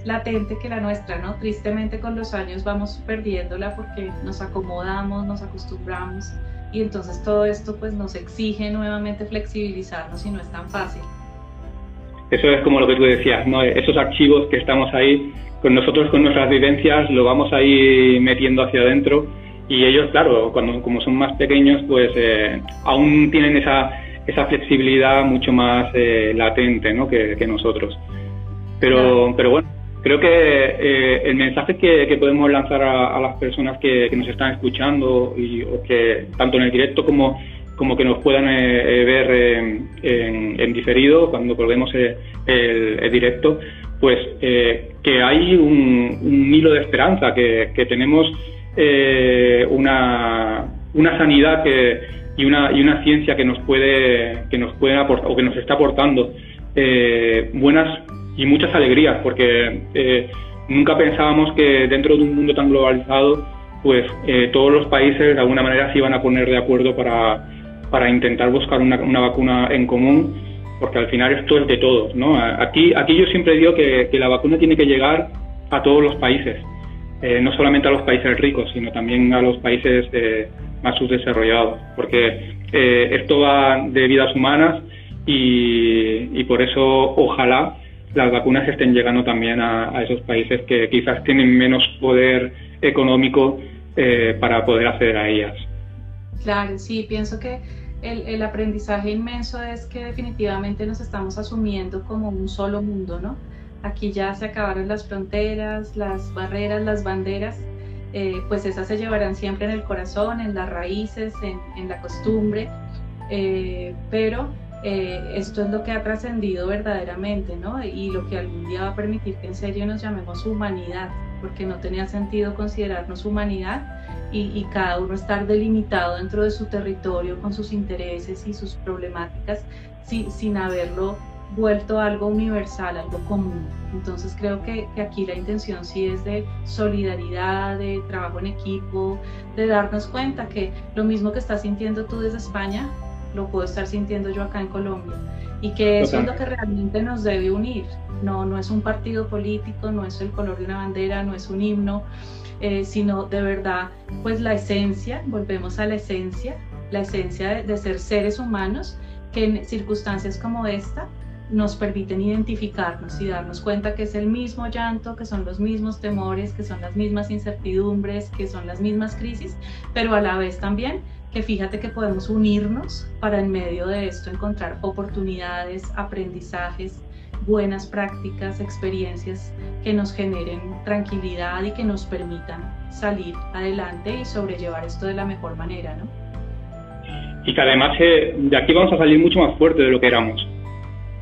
latente que la nuestra, ¿no? Tristemente con los años vamos perdiéndola porque nos acomodamos, nos acostumbramos y entonces todo esto pues nos exige nuevamente flexibilizarnos y no es tan fácil.
Eso es como lo que tú decías, ¿no? Esos archivos que estamos ahí con nosotros, con nuestras vivencias, lo vamos ahí metiendo hacia adentro y ellos, claro, cuando como son más pequeños, pues eh, aún tienen esa, esa flexibilidad mucho más eh, latente, ¿no? Que, nosotros. Pero, pero bueno, creo que eh, el mensaje que, podemos lanzar a, las personas que, nos están escuchando y o que tanto en el directo como como que nos puedan ver en, diferido cuando colguemos el, directo, pues que hay un, hilo de esperanza, que, tenemos eh, una, una, sanidad que, y, una, y una ciencia que nos puede, que nos puede aportar, o que nos está aportando eh, buenas y muchas alegrías, porque eh, nunca pensábamos que dentro de un mundo tan globalizado, pues eh, todos los países de alguna manera se iban a poner de acuerdo para, para intentar buscar una, una vacuna en común porque al final esto es de todos, ¿no? Aquí, aquí yo siempre digo que, que la vacuna tiene que llegar a todos los países. Eh, no solamente a los países ricos, sino también a los países eh, más subdesarrollados, porque eh, esto va de vidas humanas y, por eso ojalá las vacunas estén llegando también a, esos países que quizás tienen menos poder económico para poder acceder a ellas.
Claro, sí, pienso que el, el, aprendizaje inmenso es que definitivamente nos estamos asumiendo como un solo mundo, ¿no? Aquí ya se acabaron las fronteras, las barreras, las banderas, eh, pues esas se llevarán siempre en el corazón, en las raíces, en, la costumbre, eh, pero eh, esto es lo que ha trascendido verdaderamente, ¿no? Y lo que algún día va a permitir que en serio nos llamemos humanidad, porque no tenía sentido considerarnos humanidad y, cada uno estar delimitado dentro de su territorio con sus intereses y sus problemáticas sin haberlo vuelto algo universal, algo común. Entonces creo que, aquí la intención sí es de solidaridad, de trabajo en equipo, de darnos cuenta que lo mismo que estás sintiendo tú desde España, lo puedo estar sintiendo yo acá en Colombia. Y que eso es lo que realmente nos debe unir. No, no es un partido político, no es el color de una bandera, no es un himno, eh, sino de verdad, pues la esencia, volvemos a la esencia, la esencia de ser seres humanos que en circunstancias como esta nos permiten identificarnos y darnos cuenta que es el mismo llanto, que son los mismos temores, que son las mismas incertidumbres, que son las mismas crisis, pero a la vez también que fíjate que podemos unirnos para en medio de esto encontrar oportunidades, aprendizajes, buenas prácticas, experiencias que nos generen tranquilidad y que nos permitan salir adelante y sobrellevar esto de la mejor manera, ¿no?
Y que además eh, de aquí vamos a salir mucho más fuerte de lo que éramos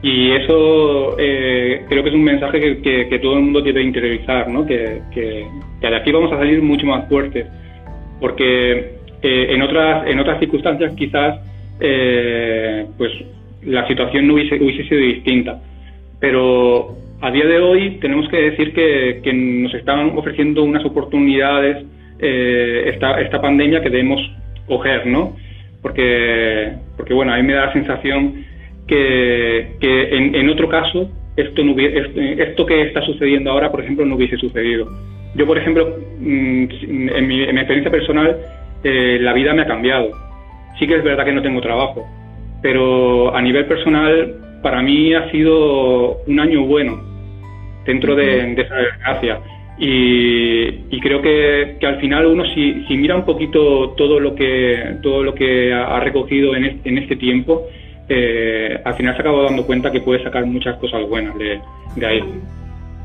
y eso eh, creo que es un mensaje que, todo el mundo tiene que interiorizar, ¿no? que, que, de aquí vamos a salir mucho más fuertes, porque eh, en, otras, en otras circunstancias quizás eh, pues la situación no hubiese, hubiese sido distinta, pero a día de hoy tenemos que decir que, nos están ofreciendo unas oportunidades esta, esta pandemia que debemos coger, ¿no? Porque, porque bueno, a mí me da la sensación que, que en, otro caso esto, no esto que está sucediendo ahora, por ejemplo, no hubiese sucedido. Yo, por ejemplo, mm, en mi, experiencia personal, eh, la vida me ha cambiado. Sí que es verdad que no tengo trabajo, pero a nivel personal, para mí ha sido un año bueno dentro de, esa desgracia. Y, creo que, al final uno si, si, mira un poquito todo lo que todo lo que ha recogido en en este tiempo eh, al final se acabó dando cuenta que puede sacar muchas cosas buenas de, ahí.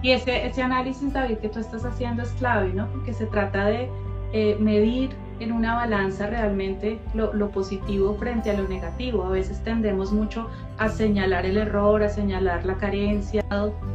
Y ese, ese análisis, David, que tú estás haciendo es clave, ¿no? Porque se trata de eh, medir en una balanza realmente lo, positivo frente a lo negativo. A veces tendemos mucho a señalar el error, a señalar la carencia,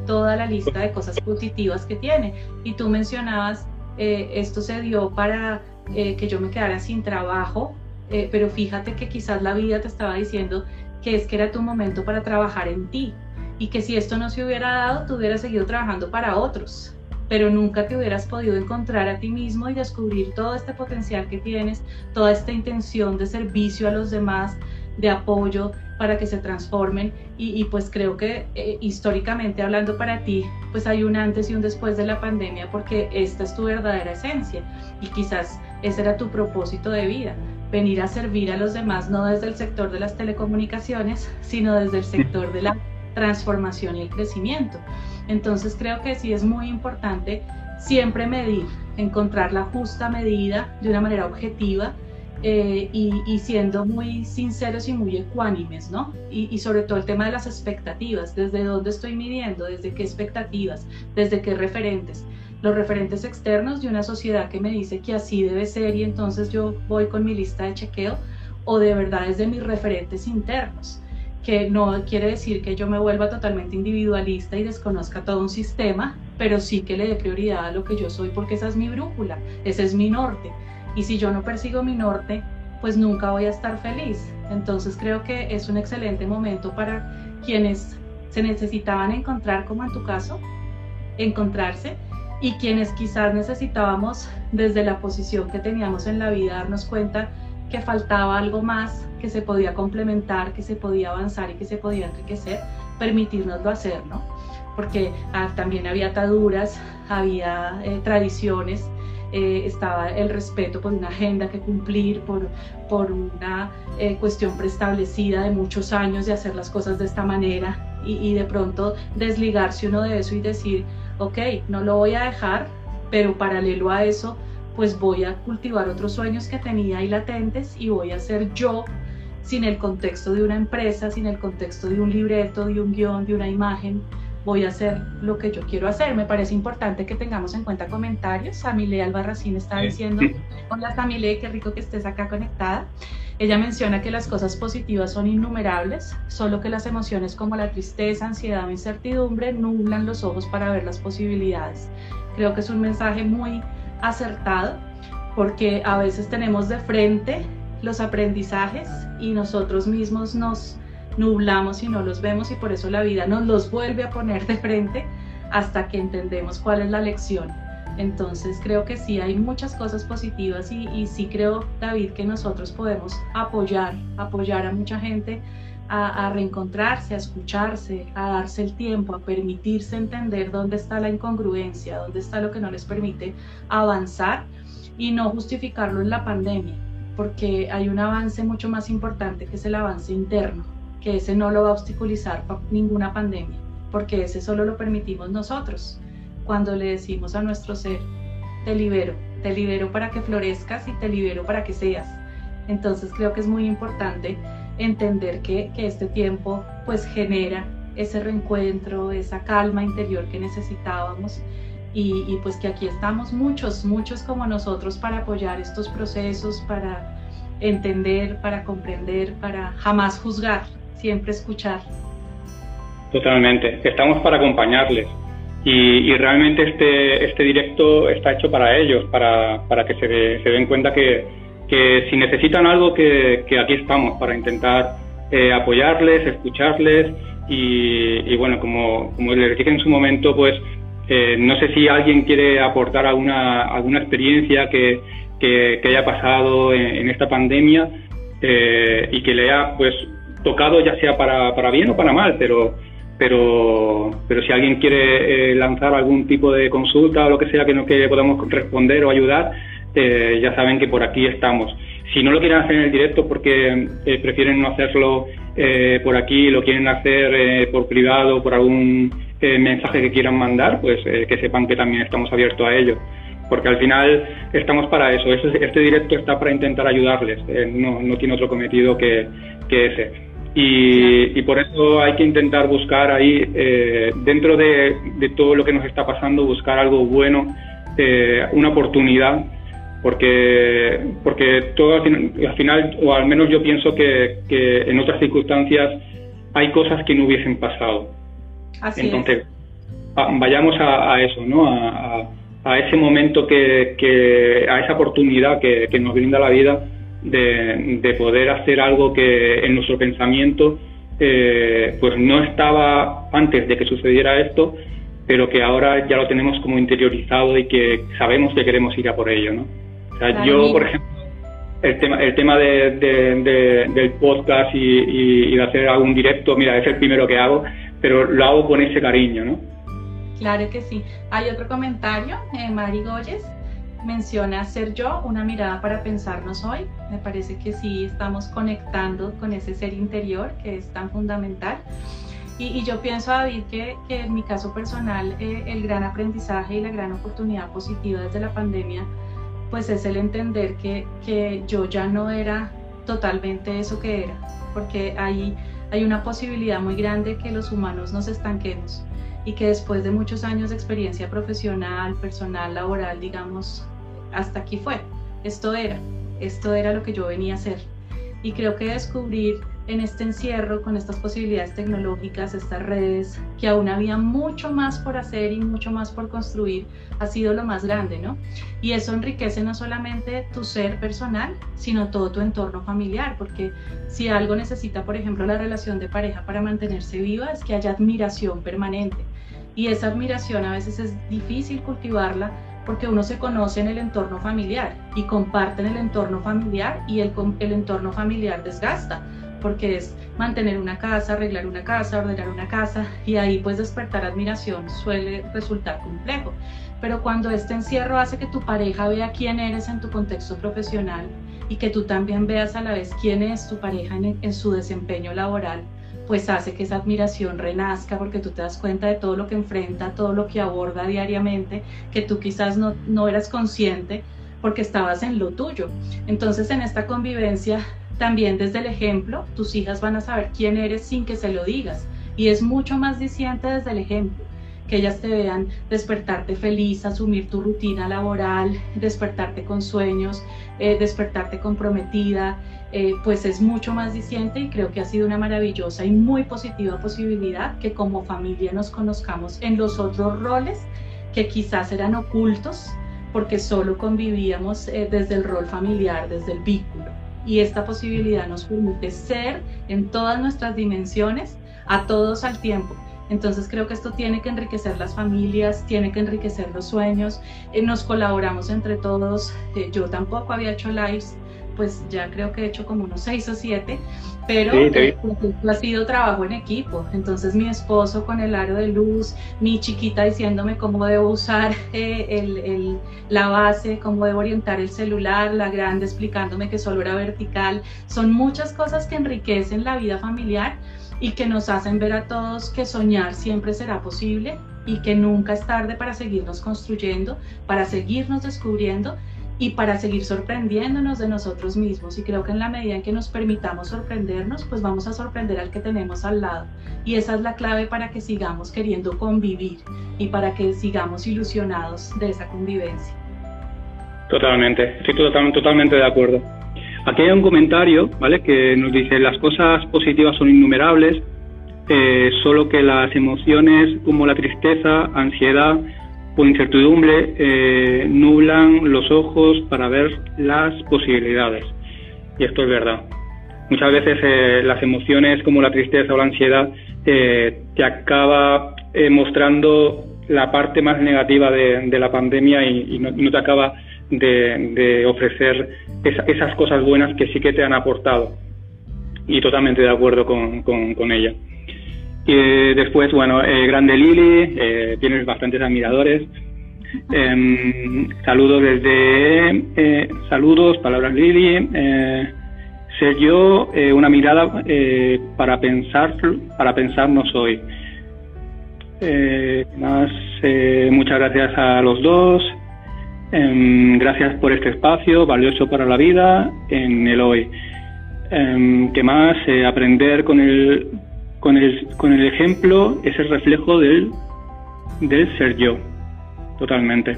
toda la lista de cosas positivas que tiene. Y tú mencionabas, eh, esto se dio para que yo me quedara sin trabajo, pero fíjate que quizás la vida te estaba diciendo, que es que era tu momento para trabajar en ti y que si esto no se hubiera dado, tú hubieras seguido trabajando para otros, pero nunca te hubieras podido encontrar a ti mismo y descubrir todo este potencial que tienes, toda esta intención de servicio a los demás, de apoyo para que se transformen. Y, pues creo que eh, históricamente hablando para ti pues hay un antes y un después de la pandemia porque esta es tu verdadera esencia y quizás ese era tu propósito de vida venir a servir a los demás no desde el sector de las telecomunicaciones sino desde el sector de la transformación y el crecimiento entonces creo que sí es muy importante siempre medir encontrar la justa medida de una manera objetiva eh, y, siendo muy sinceros y muy ecuánimes, ¿no? Y, sobre todo el tema de las expectativas, desde dónde estoy midiendo, desde qué expectativas, desde qué referentes. Los referentes externos de una sociedad que me dice que así debe ser y entonces yo voy con mi lista de chequeo, o de verdad desde mis referentes internos que no quiere decir que yo me vuelva totalmente individualista y desconozca todo un sistema, pero sí que le dé prioridad a lo que yo soy porque esa es mi brújula, ese es mi norte. Y si yo no persigo mi norte, pues nunca voy a estar feliz. Entonces creo que es un excelente momento para quienes se necesitaban encontrar, como en tu caso, encontrarse, y quienes quizás necesitábamos desde la posición que teníamos en la vida darnos cuenta que faltaba algo más, que se podía complementar, que se podía avanzar y que se podía enriquecer, permitirnoslo hacer, ¿no? Porque ah, también había ataduras, había eh, tradiciones, eh, estaba el respeto por una agenda que cumplir, por, por una eh, cuestión preestablecida de muchos años de hacer las cosas de esta manera y, y de pronto desligarse uno de eso y decir, ok, no lo voy a dejar, pero paralelo a eso, pues voy a cultivar otros sueños que tenía ahí latentes y voy a ser yo sin el contexto de una empresa, sin el contexto de un libreto, de un guion, de una imagen, voy a hacer lo que yo quiero hacer. Me parece importante que tengamos en cuenta comentarios. Samile Albarracín está diciendo, hola Samile, qué rico que estés acá conectada. Ella menciona que las cosas positivas son innumerables, solo que las emociones como la tristeza, ansiedad o incertidumbre nublan los ojos para ver las posibilidades. Creo que es un mensaje muy acertado porque a veces tenemos de frente los aprendizajes y nosotros mismos nos nublamos y no los vemos y por eso la vida nos los vuelve a poner de frente hasta que entendemos cuál es la lección. Entonces creo que sí hay muchas cosas positivas y, y sí creo, David, que nosotros podemos apoyar, apoyar a mucha gente a, reencontrarse, a escucharse, a darse el tiempo, a permitirse entender dónde está la incongruencia, dónde está lo que no les permite avanzar y no justificarlo en la pandemia, porque hay un avance mucho más importante que es el avance interno que ese no lo va a obstaculizar ninguna pandemia, porque ese solo lo permitimos nosotros cuando le decimos a nuestro ser, te libero, te libero para que florezcas y te libero para que seas. Entonces creo que es muy importante entender que, que este tiempo pues genera ese reencuentro, esa calma interior que necesitábamos. Y, y, pues que aquí estamos muchos, muchos como nosotros para apoyar estos procesos, para entender, para comprender, para jamás juzgar, siempre escuchar.
Totalmente, estamos para acompañarles. Y, realmente este, este directo está hecho para ellos, para, para que se, se, den cuenta que, que, si necesitan algo, que, que aquí estamos para intentar eh, apoyarles, escucharles y, y, bueno, como, como les dije en su momento, pues eh, no sé si alguien quiere aportar alguna, alguna experiencia que, que, haya pasado en, esta pandemia eh, y que le haya pues tocado ya sea para, para bien o para mal, pero, pero, pero si alguien quiere eh, lanzar algún tipo de consulta o lo que sea que no que podamos responder o ayudar, eh, ya saben que por aquí estamos. Si no lo quieren hacer en el directo porque eh, prefieren no hacerlo por aquí, lo quieren hacer por privado, por algún mensaje que quieran mandar, pues que sepan que también estamos abiertos a ello porque al final estamos para eso. Este, directo está para intentar ayudarles, no, tiene otro cometido que, ese. Y, por eso hay que intentar buscar ahí, eh, dentro de, todo lo que nos está pasando, buscar algo bueno, eh, una oportunidad, porque, porque todo al final, o al menos yo pienso que, en otras circunstancias hay cosas que no hubiesen pasado. Entonces, vayamos a, eso, ¿no? A, ese momento que, a esa oportunidad que nos brinda la vida de, poder hacer algo que en nuestro pensamiento eh, pues no estaba antes de que sucediera esto, pero que ahora ya lo tenemos como interiorizado y que sabemos que queremos ir a por ello, ¿no? O sea, yo, por ejemplo, el tema, el tema de, del podcast y, de hacer algún directo, mira, es el primero que hago, pero lo hago con ese cariño, ¿no?
Claro que sí. Hay otro comentario, eh, Mari Goyes menciona ser yo, una mirada para pensarnos hoy. Me parece que sí estamos conectando con ese ser interior que es tan fundamental. Y, yo pienso, David, que, que en mi caso personal, eh, el gran aprendizaje y la gran oportunidad positiva desde la pandemia pues es el entender que, que yo ya no era totalmente eso que era, porque hay, hay una posibilidad muy grande que los humanos nos estanquemos y que después de muchos años de experiencia profesional, personal, laboral, digamos, hasta aquí fue, esto era, esto era lo que yo venía a hacer. Y creo que descubrir en este encierro, con estas posibilidades tecnológicas, estas redes, que aún había mucho más por hacer y mucho más por construir, ha sido lo más grande, ¿no? Y eso enriquece no solamente tu ser personal, sino todo tu entorno familiar, porque si algo necesita, por ejemplo, la relación de pareja para mantenerse viva, es que haya admiración permanente. Y esa admiración a veces es difícil cultivarla porque uno se conoce en el entorno familiar y comparte en el entorno familiar y el, el entorno familiar desgasta porque es mantener una casa, arreglar una casa, ordenar una casa y ahí pues despertar admiración suele resultar complejo. Pero cuando este encierro hace que tu pareja vea quién eres en tu contexto profesional y que tú también veas a la vez quién es tu pareja en, en su desempeño laboral, pues hace que esa admiración renazca porque tú te das cuenta de todo lo que enfrenta, todo lo que aborda diariamente, que tú quizás no, no eras consciente porque estabas en lo tuyo. Entonces en esta convivencia también desde el ejemplo, tus hijas van a saber quién eres sin que se lo digas. Y es mucho más diciente desde el ejemplo, que ellas te vean despertarte feliz, asumir tu rutina laboral, despertarte con sueños, eh, despertarte comprometida, eh, pues es mucho más diciente y creo que ha sido una maravillosa y muy positiva posibilidad que como familia nos conozcamos en los otros roles que quizás eran ocultos porque solo convivíamos eh, desde el rol familiar, desde el vínculo y esta posibilidad nos permite ser en todas nuestras dimensiones, a todos al tiempo. Entonces creo que esto tiene que enriquecer las familias, tiene que enriquecer los sueños, eh, nos colaboramos entre todos. Eh, yo tampoco había hecho lives pues ya creo que he hecho como unos seis o siete, pero eh, ha sido trabajo en equipo. Entonces mi esposo con el aro de luz, mi chiquita diciéndome cómo debo usar eh, el, la base, cómo debo orientar el celular, la grande explicándome que solo era vertical. Son muchas cosas que enriquecen la vida familiar y que nos hacen ver a todos que soñar siempre será posible y que nunca es tarde para seguirnos construyendo, para seguirnos descubriendo y para seguir sorprendiéndonos de nosotros mismos. Y creo que en la medida en que nos permitamos sorprendernos, pues vamos a sorprender al que tenemos al lado. Y esa es la clave para que sigamos queriendo convivir y para que sigamos ilusionados de esa convivencia.
Totalmente, estoy totalmente, totalmente de acuerdo. Aquí hay un comentario, ¿vale? Que nos dice, las cosas positivas son innumerables, eh, solo que las emociones como la tristeza, ansiedad, o incertidumbre eh, nublan los ojos para ver las posibilidades. Y esto es verdad. Muchas veces eh, las emociones como la tristeza o la ansiedad eh, te acaba mostrando la parte más negativa de, la pandemia y, no, te acaba de, ofrecer esas cosas buenas que sí que te han aportado. Y totalmente de acuerdo con ella. Y después, bueno, eh, Grande Lili, eh, tienes bastantes admiradores. Em, saludos desde. Eh, saludos, palabras Lili. ser yo una mirada para pensar para pensarnos hoy. más, muchas gracias a los dos. Em, gracias por este espacio valioso para la vida en el hoy. Em, ¿Qué más? aprender con el con el, con el ejemplo es el reflejo del, del ser yo, totalmente.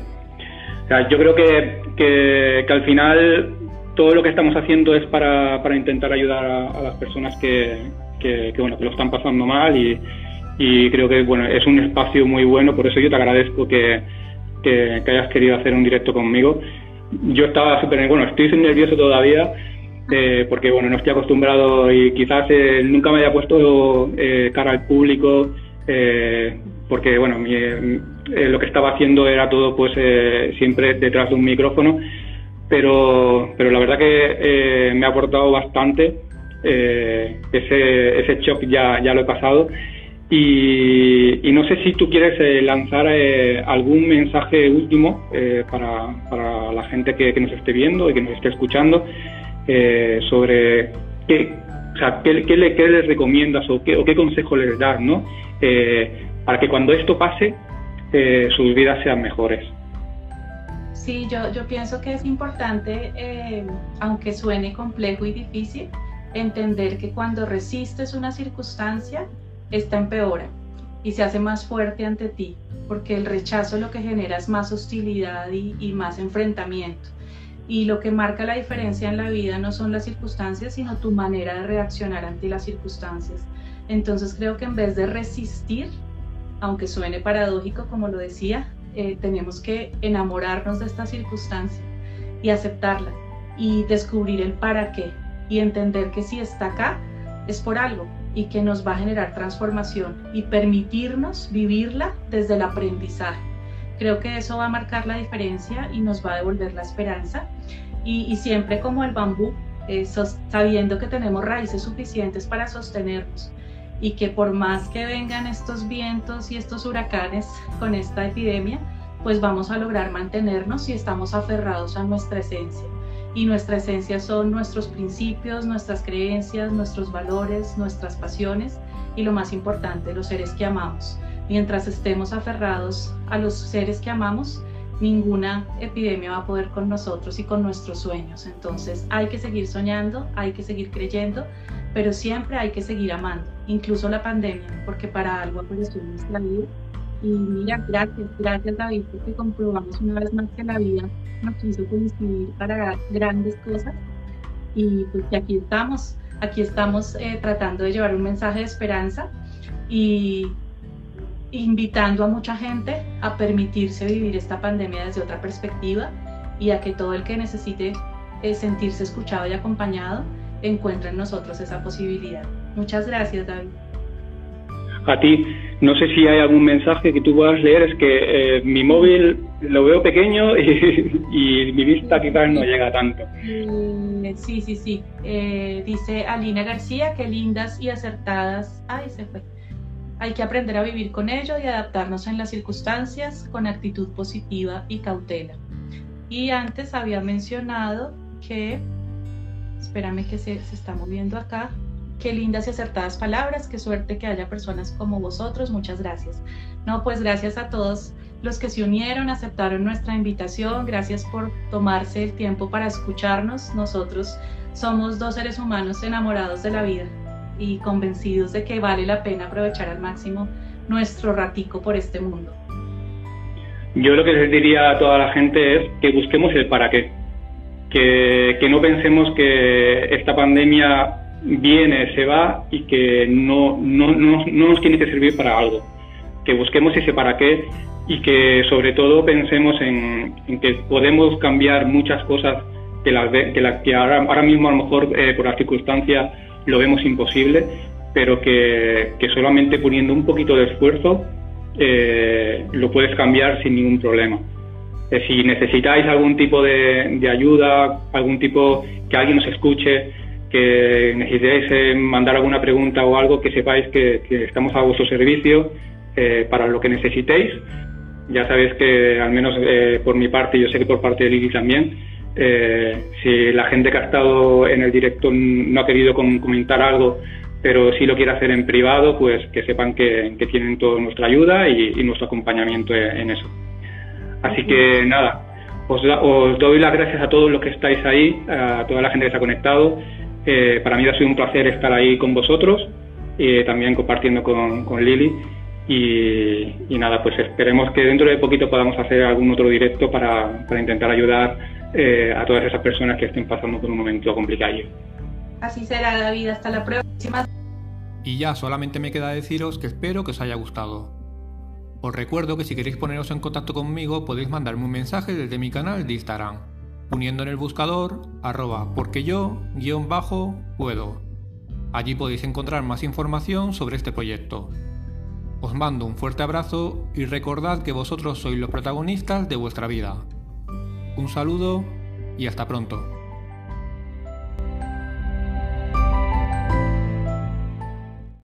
yo creo que, que, al final todo lo que estamos haciendo es para, para intentar ayudar a, las personas que, que, bueno, que lo están pasando mal y, creo que bueno, es un espacio muy bueno, por eso yo te agradezco que, que, hayas querido hacer un directo conmigo. Yo estaba súper, bueno, estoy nervioso todavía, eh, porque bueno, no estoy acostumbrado y quizás eh, nunca me haya puesto eh, cara al público, porque bueno, lo que estaba haciendo era todo pues siempre detrás de un micrófono, pero, pero la verdad que me ha aportado bastante. ese, ese shock ya, ya lo he pasado y, no sé si tú quieres eh, lanzar eh, algún mensaje último eh, para, para, la gente que, nos esté viendo y que nos esté escuchando sobre qué, o sea, qué, qué, le, les recomiendas o qué, o qué consejo les das ¿no? para que cuando esto pase sus vidas sean mejores.
Sí, yo, yo pienso que es importante, aunque suene complejo y difícil, entender que cuando resistes una circunstancia, esta empeora y se hace más fuerte ante ti, porque el rechazo lo que genera es más hostilidad y, más enfrentamiento. Y lo que marca la diferencia en la vida no son las circunstancias, sino tu manera de reaccionar ante las circunstancias. Entonces creo que en vez de resistir, aunque suene paradójico como lo decía, eh, tenemos que enamorarnos de esta circunstancia y aceptarla y descubrir el para qué y entender que si está acá es por algo, y que nos va a generar transformación y permitirnos vivirla desde el aprendizaje. Creo que eso va a marcar la diferencia y nos va a devolver la esperanza. Y, siempre como el bambú, eh, sabiendo que tenemos raíces suficientes para sostenernos y que por más que vengan estos vientos y estos huracanes con esta epidemia, pues vamos a lograr mantenernos si estamos aferrados a nuestra esencia y nuestra esencia son nuestros principios, nuestras creencias, nuestros valores, nuestras pasiones y lo más importante, los seres que amamos. Mientras estemos aferrados a los seres que amamos, ninguna epidemia va a poder con nosotros y con nuestros sueños. Entonces hay que seguir soñando, hay que seguir creyendo, pero siempre hay que seguir amando, incluso la pandemia, porque para algo apareció nuestra vida y mira, gracias, gracias David, porque comprobamos una vez más que la vida nos hizo coincidir para grandes cosas. Y pues que aquí estamos, aquí estamos eh, tratando de llevar un mensaje de esperanza y invitando a mucha gente a permitirse vivir esta pandemia desde otra perspectiva y a que todo el que necesite eh, sentirse escuchado y acompañado encuentre en nosotros esa posibilidad. Muchas gracias, David
a ti. No sé si hay algún mensaje que tú puedas leer, es que eh, mi móvil lo veo pequeño y, mi vista quizás no llega tanto.
Mm, sí, sí, sí. Eh, dice Alina García, qué lindas y acertadas. Ay, se fue. Hay que aprender a vivir con ello y adaptarnos en las circunstancias con actitud positiva y cautela. Y antes había mencionado que, espérame que se, se está moviendo acá, Qué lindas y acertadas palabras, qué suerte que haya personas como vosotros, muchas gracias. No, pues gracias a todos los que se unieron, aceptaron nuestra invitación, gracias por tomarse el tiempo para escucharnos. Nosotros somos dos seres humanos enamorados de la vida y convencidos de que vale la pena aprovechar al máximo nuestro ratico por este mundo.
Yo lo que les diría a toda la gente es que busquemos el para qué, que, que no pensemos que esta pandemia viene, se va y que no, no, no, nos tiene que servir para algo. Que busquemos ese para qué y que sobre todo pensemos en, que podemos cambiar muchas cosas que, las, que, la, que ahora, ahora, mismo a lo mejor eh, por las circunstancias lo vemos imposible, pero que, que solamente poniendo un poquito de esfuerzo eh, lo puedes cambiar sin ningún problema. Eh, si necesitáis algún tipo de, ayuda, algún tipo que alguien nos escuche, que necesitéis eh, mandar alguna pregunta o algo, que sepáis que, estamos a vuestro servicio para lo que necesitéis. Ya sabéis que, al menos por mi parte, yo sé que por parte de Lili también, si la gente que ha estado en el directo no ha querido comentar algo, pero si lo quiere hacer en privado, pues que sepan que, tienen toda nuestra ayuda y, nuestro acompañamiento en, eso. Así que nada, os, os, doy las gracias a todos los que estáis ahí, a toda la gente que se ha conectado para mí ha sido un placer estar ahí con vosotros y también compartiendo con, con Lili. Y, nada, pues esperemos que dentro de poquito podamos hacer algún otro directo para, para intentar ayudar eh, a todas esas personas que estén pasando por un momento complicado.
Así será, David. Hasta la próxima.
Y ya solamente me queda deciros que espero que os haya gustado. Os recuerdo que si queréis poneros en contacto conmigo podéis mandarme un mensaje desde mi canal de Instagram poniendo en el buscador arroba porque yo guion bajo puedo. Allí podéis encontrar más información sobre este proyecto. Os mando un fuerte abrazo y recordad que vosotros sois los protagonistas de vuestra vida. Un saludo
y hasta pronto.